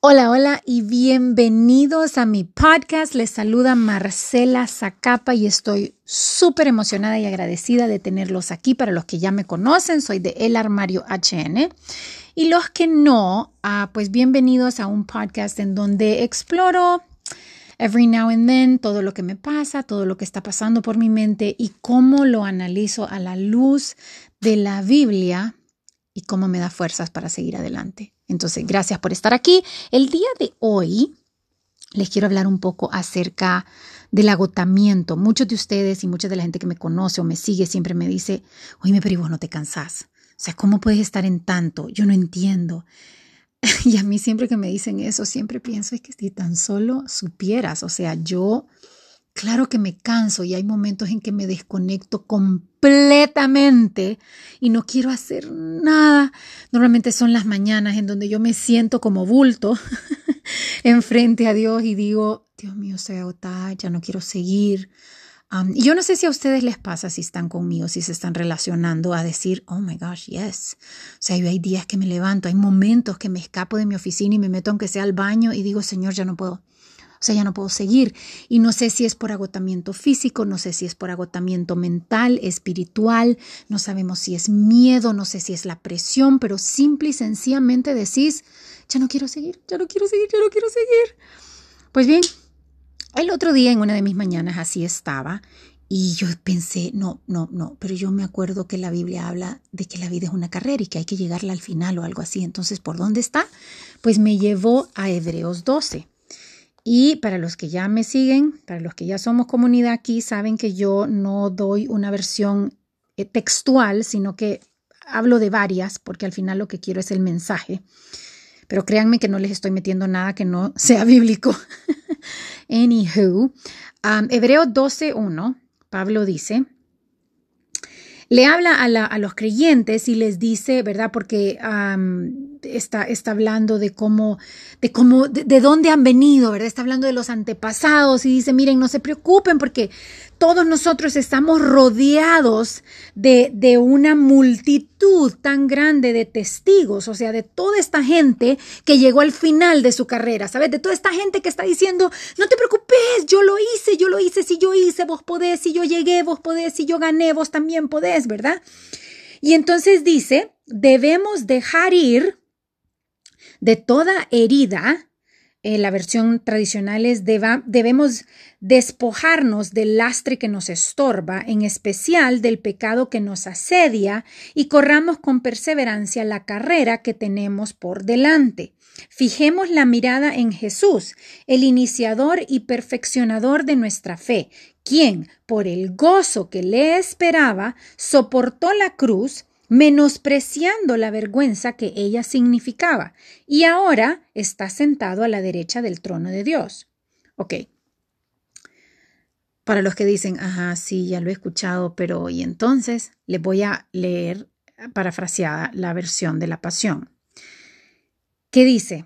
Hola, hola y bienvenidos a mi podcast. Les saluda Marcela Zacapa y estoy súper emocionada y agradecida de tenerlos aquí. Para los que ya me conocen, soy de El Armario HN. Y los que no, ah, pues bienvenidos a un podcast en donde exploro every now and then todo lo que me pasa, todo lo que está pasando por mi mente y cómo lo analizo a la luz de la Biblia y cómo me da fuerzas para seguir adelante. Entonces, gracias por estar aquí. El día de hoy les quiero hablar un poco acerca del agotamiento. Muchos de ustedes y mucha de la gente que me conoce o me sigue siempre me dice, oye, pero vos no te cansás. O sea, ¿cómo puedes estar en tanto? Yo no entiendo. Y a mí siempre que me dicen eso, siempre pienso, es que si tan solo supieras, o sea, yo Claro que me canso y hay momentos en que me desconecto completamente y no quiero hacer nada. Normalmente son las mañanas en donde yo me siento como bulto enfrente a Dios y digo, Dios mío, estoy agotada, ya no quiero seguir. y yo no sé si a ustedes les pasa si están conmigo, si se están relacionando a decir, oh my gosh, yes. O sea, yo hay días que me levanto, hay momentos que me escapo de mi oficina y me meto aunque sea al baño y digo, Señor, ya no puedo o sea, ya no puedo seguir. Y no sé si es por agotamiento físico, no sé si es por agotamiento mental, espiritual, no sabemos si es miedo, no sé si es la presión, pero simple y sencillamente decís, ya no quiero seguir, ya no quiero seguir, ya no quiero seguir. Pues bien, el otro día en una de mis mañanas así estaba y yo pensé, no, no, no, pero yo me acuerdo que la Biblia habla de que la vida es una carrera y que hay que llegarla al final o algo así. Entonces, ¿por dónde está? Pues me llevó a Hebreos 12. Y para los que ya me siguen, para los que ya somos comunidad aquí, saben que yo no doy una versión eh, textual, sino que hablo de varias, porque al final lo que quiero es el mensaje. Pero créanme que no les estoy metiendo nada que no sea bíblico. Anywho, um, Hebreo 12.1, Pablo dice, le habla a, los creyentes y les dice, ¿verdad? Porque está, está hablando de cómo, de cómo, de, dónde han venido, ¿verdad? Está hablando de los antepasados y dice, miren, no se preocupen porque todos nosotros estamos rodeados de, de, una multitud tan grande de testigos, o sea, de toda esta gente que llegó al final de su carrera, ¿sabes? De toda esta gente que está diciendo, no te preocupes, yo lo hice, yo lo hice, si yo hice, vos podés, si yo llegué, vos podés, si yo gané, vos también podés, ¿verdad? Y entonces dice, debemos dejar ir de toda herida eh, la versión tradicional es debemos despojarnos del lastre que nos estorba, en especial del pecado que nos asedia, y corramos con perseverancia la carrera que tenemos por delante. Fijemos la mirada en Jesús, el iniciador y perfeccionador de nuestra fe, quien, por el gozo que le esperaba, soportó la cruz, menospreciando la vergüenza que ella significaba, y ahora está sentado a la derecha del trono de Dios. Ok. Para los que dicen, ajá, sí, ya lo he escuchado, pero y entonces les voy a leer parafraseada la versión de la pasión. ¿Qué dice?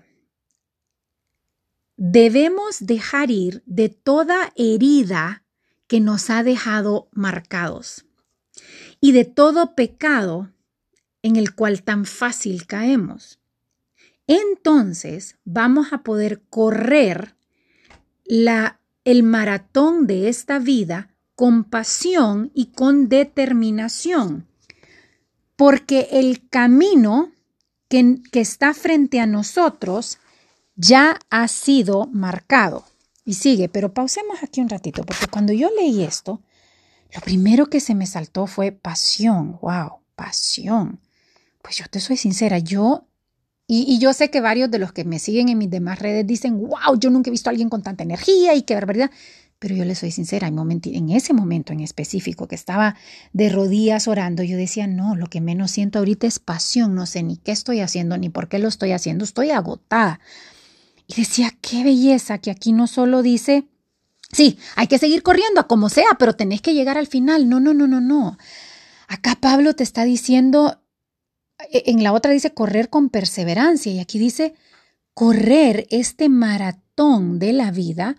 Debemos dejar ir de toda herida que nos ha dejado marcados y de todo pecado en el cual tan fácil caemos. Entonces vamos a poder correr la, el maratón de esta vida con pasión y con determinación, porque el camino que, que está frente a nosotros ya ha sido marcado. Y sigue, pero pausemos aquí un ratito, porque cuando yo leí esto, lo primero que se me saltó fue pasión, wow, pasión. Pues yo te soy sincera, yo, y, yo sé que varios de los que me siguen en mis demás redes dicen, wow, yo nunca he visto a alguien con tanta energía y qué barbaridad. Pero yo le soy sincera, en ese momento en específico que estaba de rodillas orando, yo decía, no, lo que menos siento ahorita es pasión, no sé ni qué estoy haciendo, ni por qué lo estoy haciendo, estoy agotada. Y decía, qué belleza que aquí no solo dice, sí, hay que seguir corriendo a como sea, pero tenés que llegar al final. No, no, no, no, no. Acá Pablo te está diciendo, en la otra dice correr con perseverancia y aquí dice correr este maratón de la vida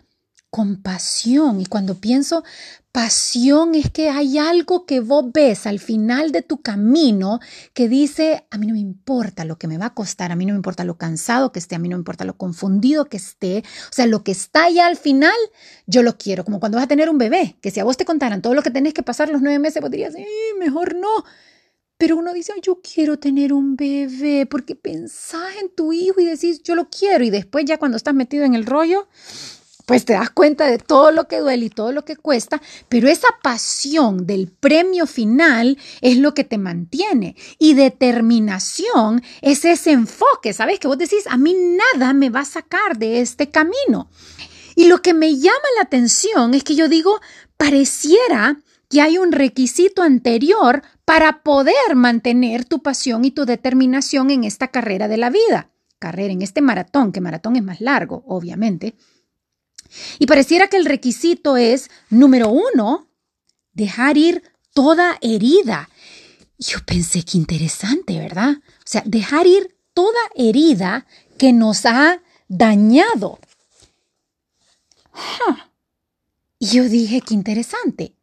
compasión. Y cuando pienso pasión es que hay algo que vos ves al final de tu camino que dice, a mí no me importa lo que me va a costar, a mí no me importa lo cansado que esté, a mí no me importa lo confundido que esté, o sea, lo que está allá al final, yo lo quiero, como cuando vas a tener un bebé, que si a vos te contaran todo lo que tenés que pasar los nueve meses, vos dirías, mejor no. Pero uno dice, yo quiero tener un bebé, porque pensás en tu hijo y decís, yo lo quiero, y después ya cuando estás metido en el rollo, pues te das cuenta de todo lo que duele y todo lo que cuesta, pero esa pasión del premio final es lo que te mantiene. Y determinación es ese enfoque, ¿sabes? Que vos decís, a mí nada me va a sacar de este camino. Y lo que me llama la atención es que yo digo, pareciera que hay un requisito anterior para poder mantener tu pasión y tu determinación en esta carrera de la vida. Carrera, en este maratón, que maratón es más largo, obviamente. Y pareciera que el requisito es, número uno, dejar ir toda herida. Yo pensé que interesante, ¿verdad? O sea, dejar ir toda herida que nos ha dañado. Y yo dije, qué interesante.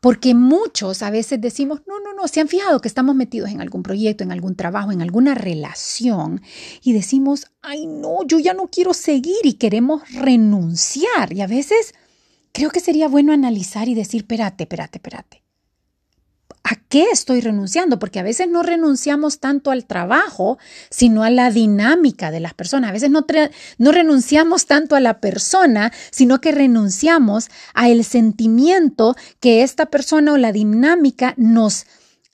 Porque muchos a veces decimos, no, no, no, se han fijado que estamos metidos en algún proyecto, en algún trabajo, en alguna relación y decimos, ay, no, yo ya no quiero seguir y queremos renunciar. Y a veces creo que sería bueno analizar y decir, espérate, espérate, espérate. ¿A qué estoy renunciando? Porque a veces no renunciamos tanto al trabajo, sino a la dinámica de las personas. A veces no, no renunciamos tanto a la persona, sino que renunciamos a el sentimiento que esta persona o la dinámica nos,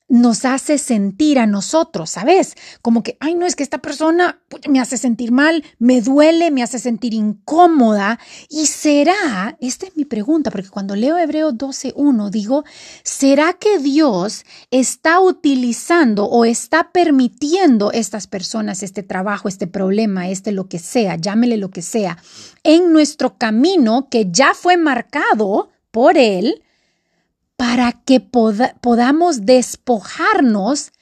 nos hace sentir a nosotros, ¿sabes? Como que, ay, no, es que esta persona me hace sentir mal, me duele, me hace sentir incómoda. Y será, esta es mi pregunta, porque cuando leo Hebreo 12.1 digo, ¿será que Dios está utilizando o está permitiendo estas personas, este trabajo, este problema, este lo que sea, llámele lo que sea, en nuestro camino que ya fue marcado por Él? Para que podamos despojarnos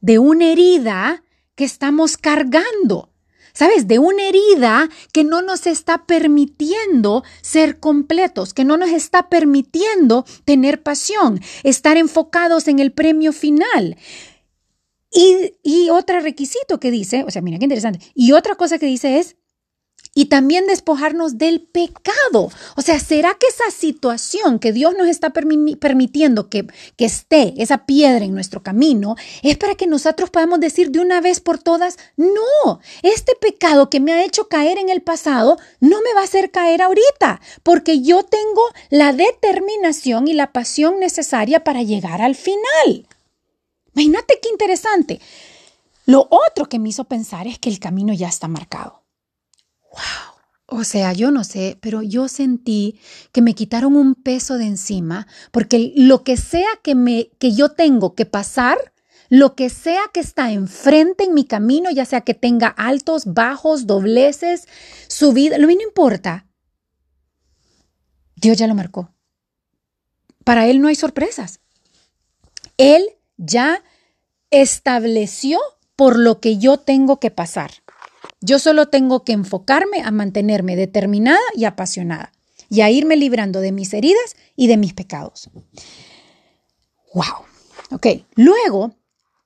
de una herida que estamos cargando. ¿Sabes? De una herida que no nos está permitiendo ser completos, que no nos está permitiendo tener pasión, estar enfocados en el premio final. Y, y otro requisito que dice, o sea, mira qué interesante, y otra cosa que dice es, y también despojarnos del pecado. O sea, ¿será que esa situación que Dios nos está permitiendo que, que esté, esa piedra en nuestro camino, es para que nosotros podamos decir de una vez por todas, no, este pecado que me ha hecho caer en el pasado no me va a hacer caer ahorita, porque yo tengo la determinación y la pasión necesaria para llegar al final. Imagínate qué interesante. Lo otro que me hizo pensar es que el camino ya está marcado. Wow. O sea, yo no sé, pero yo sentí que me quitaron un peso de encima, porque lo que sea que, me, que yo tengo que pasar, lo que sea que está enfrente en mi camino, ya sea que tenga altos, bajos, dobleces, subida, lo que no importa. Dios ya lo marcó. Para Él no hay sorpresas. Él ya estableció por lo que yo tengo que pasar. Yo solo tengo que enfocarme a mantenerme determinada y apasionada y a irme librando de mis heridas y de mis pecados. Wow. Ok, luego,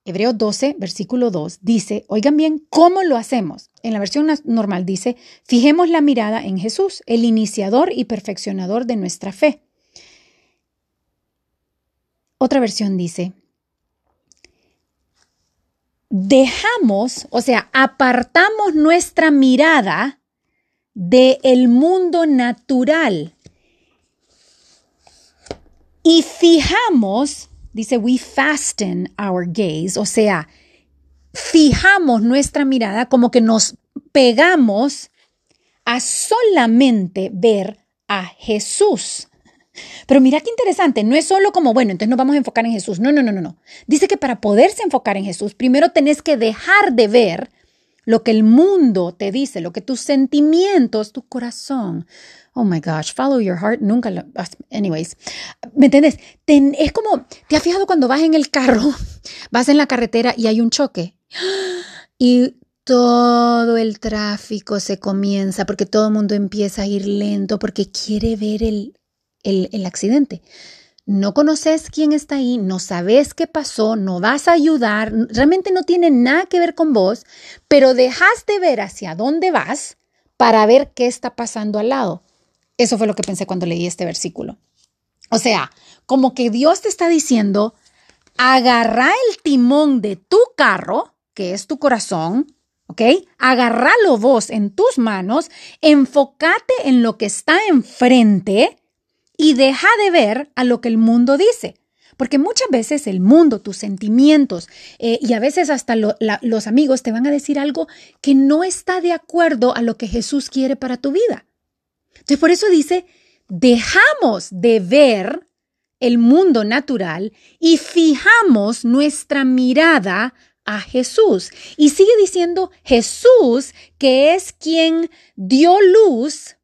Hebreos 12, versículo 2 dice, oigan bien, ¿cómo lo hacemos? En la versión normal dice, fijemos la mirada en Jesús, el iniciador y perfeccionador de nuestra fe. Otra versión dice, dejamos, o sea, apartamos nuestra mirada del el mundo natural y fijamos, dice, we fasten our gaze, o sea, fijamos nuestra mirada como que nos pegamos a solamente ver a Jesús. Pero mira qué interesante, no es solo como, bueno, entonces nos vamos a enfocar en Jesús. No, no, no, no, no. Dice que para poderse enfocar en Jesús, primero tenés que dejar de ver lo que el mundo te dice, lo que tus sentimientos, tu corazón. Oh my gosh, follow your heart, nunca lo. Anyways, ¿me entiendes? es como, ¿te has fijado cuando vas en el carro, vas en la carretera y hay un choque? Y todo el tráfico se comienza, porque todo el mundo empieza a ir lento, porque quiere ver el, el, el accidente. No conoces quién está ahí, no sabes qué pasó, no vas a ayudar, realmente no tiene nada que ver con vos, pero dejas de ver hacia dónde vas para ver qué está pasando al lado. Eso fue lo que pensé cuando leí este versículo. O sea, como que Dios te está diciendo, agarra el timón de tu carro, que es tu corazón, ¿ok? Agarralo vos en tus manos, enfócate en lo que está enfrente y deja de ver a lo que el mundo dice. Porque muchas veces el mundo, tus sentimientos eh, y a veces hasta los amigos te van a decir algo que no está de acuerdo a lo que Jesús quiere para tu vida. Entonces por eso dice, dejamos de ver el mundo natural y fijamos nuestra mirada a Jesús. Y sigue diciendo Jesús, que es quien dio luz,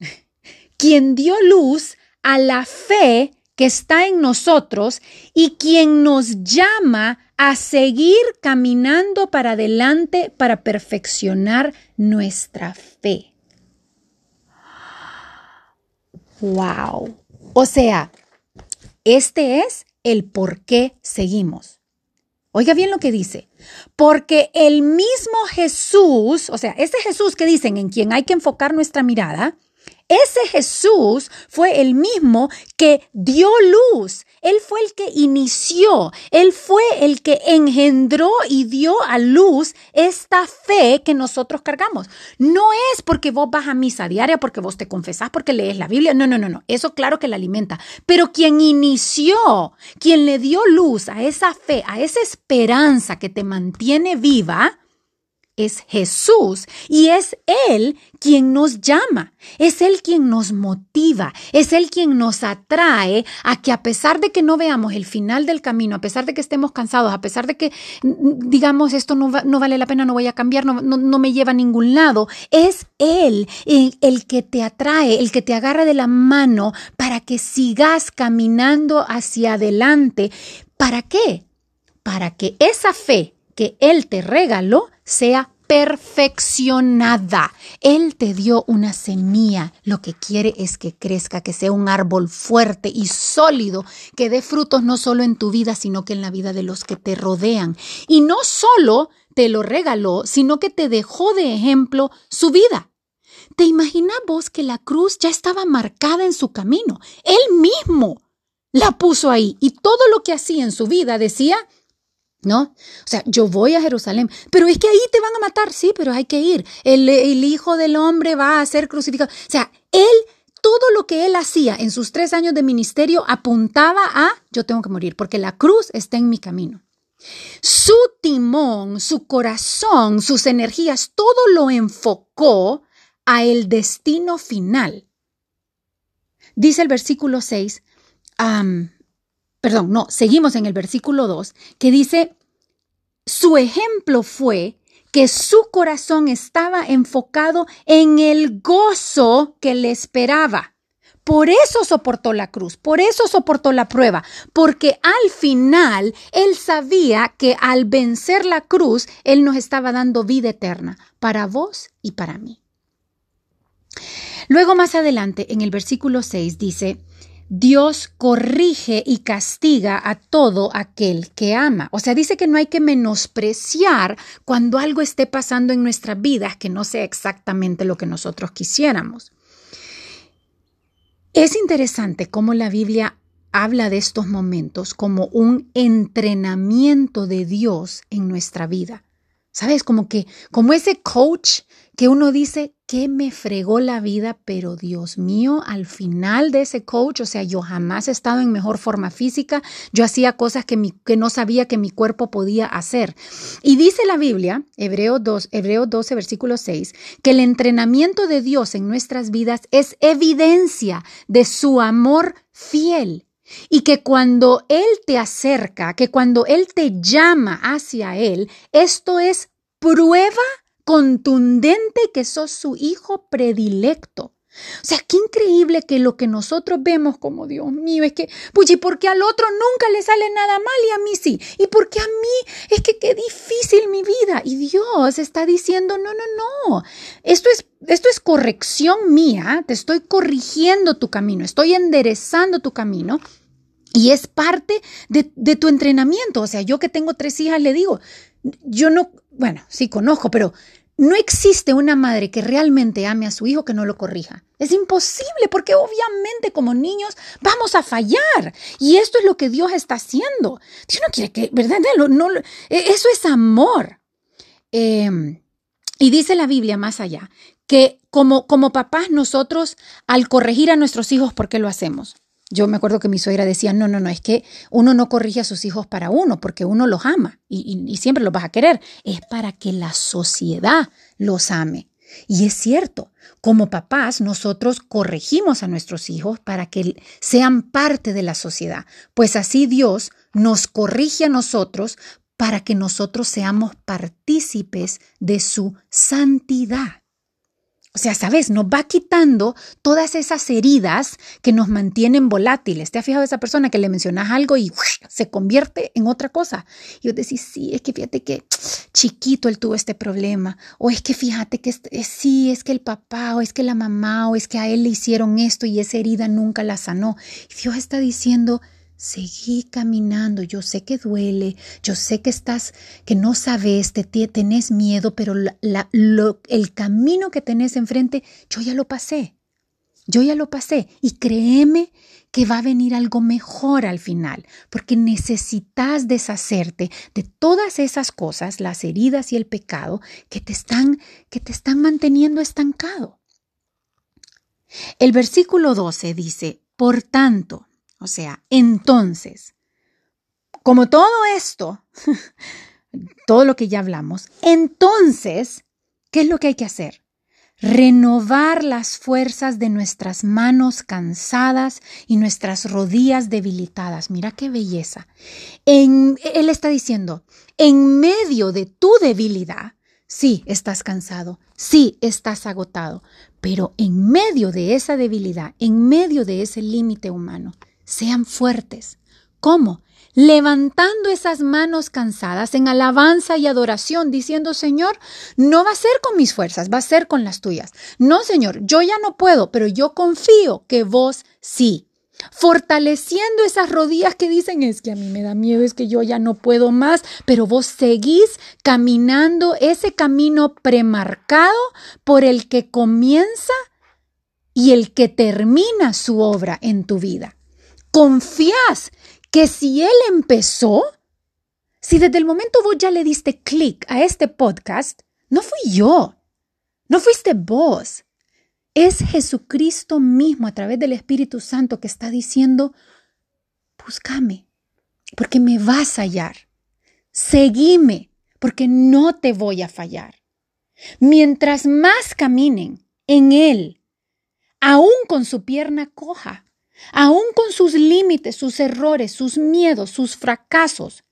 quien dio luz a la fe que está en nosotros y quien nos llama a seguir caminando para adelante para perfeccionar nuestra fe. Wow. O sea, este es el por qué seguimos. Oiga bien lo que dice. Porque el mismo Jesús, o sea, ese Jesús que dicen en quien hay que enfocar nuestra mirada, ese Jesús fue el mismo que dio luz. Él fue el que inició. Él fue el que engendró y dio a luz esta fe que nosotros cargamos. No es porque vos vas a misa diaria, porque vos te confesás, porque lees la Biblia. No, no, no, no. Eso claro que la alimenta. Pero quien inició, quien le dio luz a esa fe, a esa esperanza que te mantiene viva, es Jesús y es Él quien nos llama, es Él quien nos motiva, es Él quien nos atrae a que a pesar de que no veamos el final del camino, a pesar de que estemos cansados, a pesar de que digamos esto no, vale la pena, no voy a cambiar, no, me lleva a ningún lado, es Él el que te atrae, el que te agarra de la mano para que sigas caminando hacia adelante. ¿Para qué? Para que esa fe que Él te regaló sea perfeccionada. Él te dio una semilla. Lo que quiere es que crezca, que sea un árbol fuerte y sólido, que dé frutos no solo en tu vida, sino que en la vida de los que te rodean. Y no solo te lo regaló, sino que te dejó de ejemplo su vida. ¿Te imaginas vos que la cruz ya estaba marcada en su camino? Él mismo la puso ahí y todo lo que hacía en su vida decía, ¿No? O sea, yo voy a Jerusalén, pero es que ahí te van a matar, sí, pero hay que ir. El, Hijo del Hombre va a ser crucificado. O sea, él, todo lo que él hacía en sus tres años de ministerio apuntaba a, yo tengo que morir, porque la cruz está en mi camino. Su timón, su corazón, sus energías, todo lo enfocó a el destino final. Dice el versículo 6, perdón, no, seguimos en el versículo 2, que dice, su ejemplo fue que su corazón estaba enfocado en el gozo que le esperaba. Por eso soportó la cruz, por eso soportó la prueba, porque al final él sabía que al vencer la cruz, él nos estaba dando vida eterna para vos y para mí. Luego más adelante, en el versículo 6 dice, Dios corrige y castiga a todo aquel que ama. O sea, dice que no hay que menospreciar cuando algo esté pasando en nuestras vidas que no sea exactamente lo que nosotros quisiéramos. Es interesante cómo la Biblia habla de estos momentos como un entrenamiento de Dios en nuestra vida. ¿Sabes? Como que, como ese coach que uno dice, que me fregó la vida, pero Dios mío, al final de ese coach, o sea, yo jamás he estado en mejor forma física, yo hacía cosas que, mi, que no sabía que mi cuerpo podía hacer. Y dice la Biblia, Hebreo, 2, Hebreo 12, versículo 6, que el entrenamiento de Dios en nuestras vidas es evidencia de su amor fiel y que cuando Él te acerca, que cuando Él te llama hacia Él, esto es prueba contundente que sos su hijo predilecto. O sea, qué increíble que lo que nosotros vemos como Dios mío es que, pues, ¿y por qué al otro nunca le sale nada mal y a mí sí? ¿Y por qué a mí es que qué difícil mi vida? Y Dios está diciendo, no, no, no, esto es, esto es corrección mía, te estoy corrigiendo tu camino, estoy enderezando tu camino. Y es parte de, tu entrenamiento. O sea, yo que tengo tres hijas le digo, yo no, bueno, sí conozco, pero no existe una madre que realmente ame a su hijo que no lo corrija. Es imposible porque obviamente como niños vamos a fallar. Y esto es lo que Dios está haciendo. Dios no quiere que, ¿verdad? No, e, eso es amor. Em, y dice la Biblia más allá, que como, como papás nosotros al corregir a nuestros hijos, ¿por qué lo hacemos? Yo me acuerdo que mi suegra decía, no, no, no, es que uno no corrige a sus hijos para uno, porque uno los ama y, siempre los vas a querer. Es para que la sociedad los ame. Y es cierto, como papás nosotros corregimos a nuestros hijos para que sean parte de la sociedad, pues así Dios nos corrige a nosotros para que nosotros seamos partícipes de su santidad. O sea, sabes, nos va quitando todas esas heridas que nos mantienen volátiles. ¿Te has fijado esa persona que le mencionas algo y se convierte en otra cosa? Y yo decís, sí, es que fíjate que chiquito él tuvo este problema. O es que fíjate que sí, es que el papá, o es que la mamá, o es que a él le hicieron esto y esa herida nunca la sanó. Y Dios está diciendo, Seguí caminando. Yo sé que duele, yo sé que estás, que no sabes, te, tenés miedo, pero el camino que tenés enfrente, yo ya lo pasé. Yo ya lo pasé. Y créeme que va a venir algo mejor al final, porque necesitas deshacerte de todas esas cosas, las heridas y el pecado que te están, que te están manteniendo estancado. El versículo 12 dice, por tanto, o sea, entonces, como todo esto, todo lo que ya hablamos, entonces, ¿qué es lo que hay que hacer? Renovar las fuerzas de nuestras manos cansadas y nuestras rodillas debilitadas. Mira qué belleza. él está diciendo, en medio de tu debilidad, sí estás cansado, sí estás agotado, pero en medio de esa debilidad, en medio de ese límite humano, sean fuertes. ¿Cómo? Levantando esas manos cansadas en alabanza y adoración, diciendo, Señor, no va a ser con mis fuerzas, va a ser con las tuyas. No, Señor, yo ya no puedo, pero yo confío que vos sí. Fortaleciendo esas rodillas que dicen, es que a mí me da miedo, es que yo ya no puedo más, pero vos seguís caminando ese camino premarcado por el que comienza y el que termina su obra en tu vida confías que si Él empezó, si desde el momento vos ya le diste clic a este podcast, no fui yo, no fuiste vos, es Jesucristo mismo a través del Espíritu Santo que está diciendo, búscame, porque me vas a hallar, seguime, porque no te voy a fallar. Mientras más caminen en Él, aún con su pierna coja, aún con sus límites, sus errores, sus miedos, sus fracasos,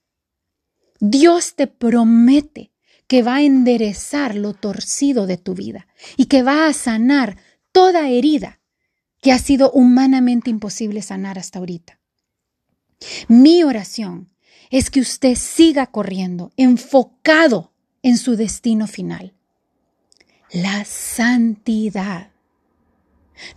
Dios te promete que va a enderezar lo torcido de tu vida y que va a sanar toda herida que ha sido humanamente imposible sanar hasta ahorita. Mi oración es que usted siga corriendo, enfocado en su destino final, la santidad.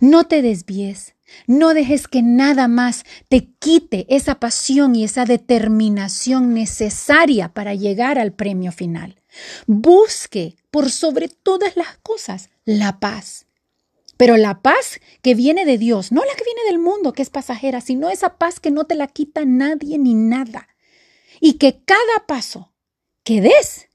No te desvíes, no dejes que nada más te quite esa pasión y esa determinación necesaria para llegar al premio final. Busque por sobre todas las cosas la paz. Pero la paz que viene de Dios, no la que viene del mundo, que es pasajera, sino esa paz que no te la quita nadie ni nada. Y que cada paso que des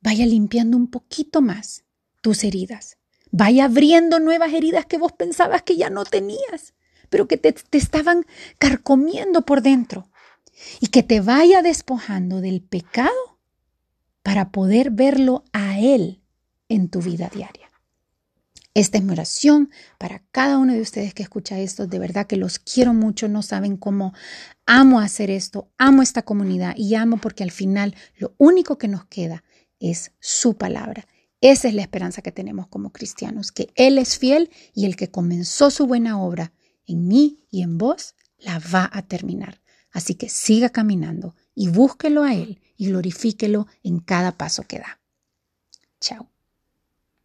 vaya limpiando un poquito más tus heridas Vaya abriendo nuevas heridas que vos pensabas que ya no tenías, pero que te, estaban carcomiendo por dentro. Y que te vaya despojando del pecado para poder verlo a Él en tu vida diaria. Esta es mi oración para cada uno de ustedes que escucha esto. De verdad que los quiero mucho, no saben cómo amo hacer esto, amo esta comunidad y amo porque al final lo único que nos queda es su palabra Esa es la esperanza que tenemos como cristianos, que Él es fiel y el que comenzó su buena obra en mí y en vos, la va a terminar. Así que siga caminando y búsquelo a Él y glorifíquelo en cada paso que da. Chao.